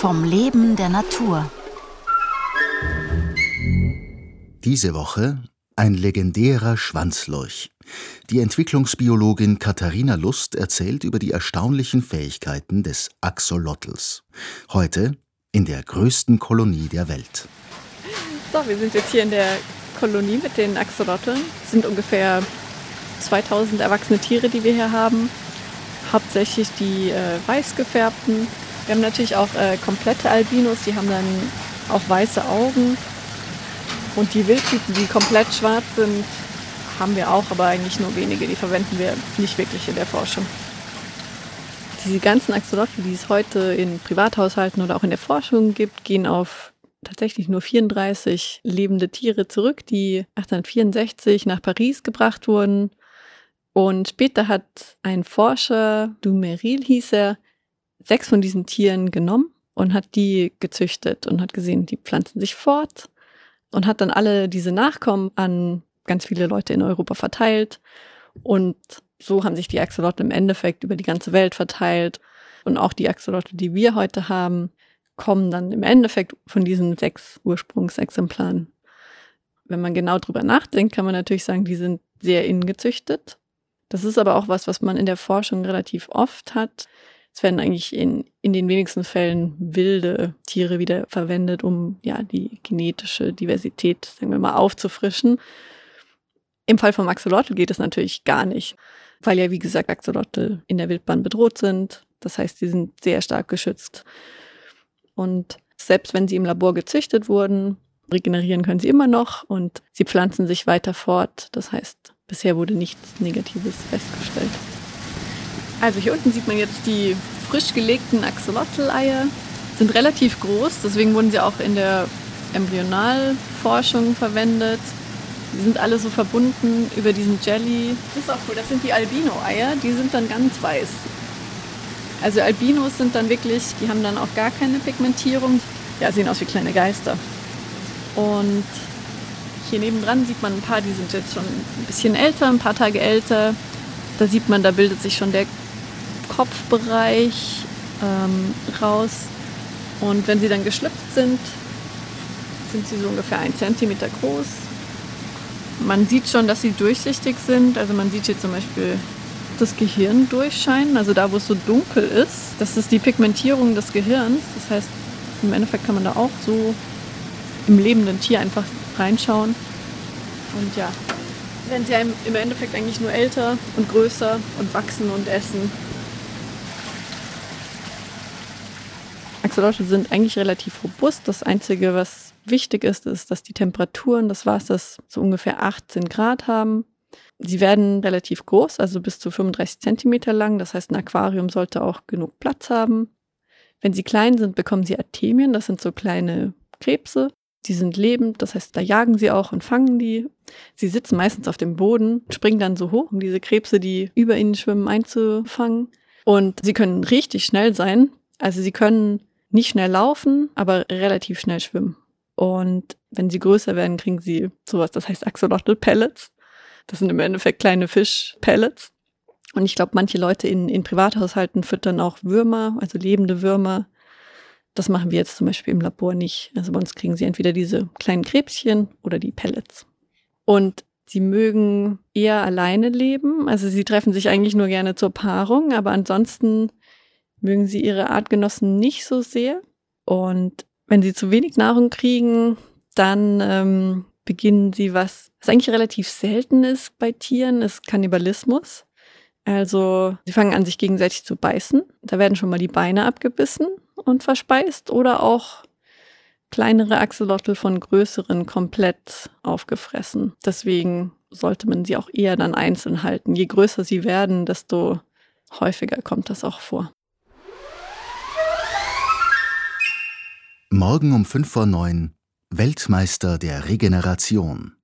Vom Leben der Natur. Diese Woche ein legendärer Schwanzlurch. Die Entwicklungsbiologin Katharina Lust erzählt über die erstaunlichen Fähigkeiten des Axolotls. Heute in der größten Kolonie der Welt. So, wir sind jetzt hier in der Kolonie mit den Axolotln. Es sind ungefähr 2000 erwachsene Tiere, die wir hier haben. Hauptsächlich die äh, weiß gefärbten. Wir haben natürlich auch äh, komplette Albinos, die haben dann auch weiße Augen. Und die Wildtypen, die komplett schwarz sind, haben wir auch, aber eigentlich nur wenige. Die verwenden wir nicht wirklich in der Forschung. Diese ganzen Axolotl, die es heute in Privathaushalten oder auch in der Forschung gibt, gehen auf tatsächlich nur 34 lebende Tiere zurück, die 1864 nach Paris gebracht wurden. Und später hat ein Forscher, Dumeril hieß er, sechs von diesen Tieren genommen und hat die gezüchtet und hat gesehen, die pflanzen sich fort und hat dann alle diese Nachkommen an ganz viele Leute in Europa verteilt. Und so haben sich die Axolotl im Endeffekt über die ganze Welt verteilt. Und auch die Axolotl, die wir heute haben, kommen dann im Endeffekt von diesen sechs Ursprungsexemplaren. Wenn man genau drüber nachdenkt, kann man natürlich sagen, die sind sehr ingezüchtet. Das ist aber auch was, was man in der Forschung relativ oft hat. Es werden eigentlich in, in den wenigsten Fällen wilde Tiere wieder verwendet, um ja die genetische Diversität, sagen wir mal, aufzufrischen. Im Fall vom Axolotl geht es natürlich gar nicht, weil ja, wie gesagt, Axolotl in der Wildbahn bedroht sind. Das heißt, sie sind sehr stark geschützt. Und selbst wenn sie im Labor gezüchtet wurden, regenerieren können sie immer noch und sie pflanzen sich weiter fort. Das heißt, bisher wurde nichts Negatives festgestellt. Also hier unten sieht man jetzt die frisch gelegten Axolotl-Eier. Sind relativ groß, deswegen wurden sie auch in der Embryonalforschung verwendet. Die sind alle so verbunden über diesen Jelly. Das ist auch cool, das sind die Albino-Eier, die sind dann ganz weiß. Also Albinos sind dann wirklich, die haben dann auch gar keine Pigmentierung. Ja, sehen aus wie kleine Geister. Und hier nebendran sieht man ein paar, die sind jetzt schon ein bisschen älter, ein paar Tage älter. Da sieht man, da bildet sich schon der Kopfbereich ähm, raus. Und wenn sie dann geschlüpft sind, sind sie so ungefähr ein Zentimeter groß. Man sieht schon, dass sie durchsichtig sind. Also man sieht hier zum Beispiel das Gehirn durchscheinen, also da, wo es so dunkel ist. Das ist die Pigmentierung des Gehirns. Das heißt, im Endeffekt kann man da auch so im lebenden Tier einfach reinschauen. Und ja, werden sie im Endeffekt eigentlich nur älter und größer und wachsen und essen. Axolotl sind eigentlich relativ robust. Das Einzige, was wichtig ist, ist, dass die Temperaturen des Wassers so ungefähr 18 Grad haben. Sie werden relativ groß, also bis zu 35 Zentimeter lang. Das heißt, ein Aquarium sollte auch genug Platz haben. Wenn sie klein sind, bekommen sie Artemien. Das sind so kleine Krebse. Die sind lebend, das heißt, da jagen sie auch und fangen die. Sie sitzen meistens auf dem Boden, springen dann so hoch, um diese Krebse, die über ihnen schwimmen, einzufangen. Und sie können richtig schnell sein. Also sie können nicht schnell laufen, aber relativ schnell schwimmen. Und wenn sie größer werden, kriegen sie sowas, das heißt Axolotl Pellets. Das sind im Endeffekt kleine Fischpellets. Und ich glaube, manche Leute in, in Privathaushalten füttern auch Würmer, also lebende Würmer. Das machen wir jetzt zum Beispiel im Labor nicht. Also bei uns kriegen sie entweder diese kleinen Krebschen oder die Pellets. Und sie mögen eher alleine leben. Also sie treffen sich eigentlich nur gerne zur Paarung, aber ansonsten mögen sie ihre Artgenossen nicht so sehr. Und wenn sie zu wenig Nahrung kriegen, dann ähm, beginnen sie was, was eigentlich relativ selten ist bei Tieren, ist Kannibalismus. Also sie fangen an, sich gegenseitig zu beißen. Da werden schon mal die Beine abgebissen und verspeist oder auch kleinere Axolotl von größeren komplett aufgefressen. Deswegen sollte man sie auch eher dann einzeln halten. Je größer sie werden, desto häufiger kommt das auch vor. Morgen um 5 vor 9 Weltmeister der Regeneration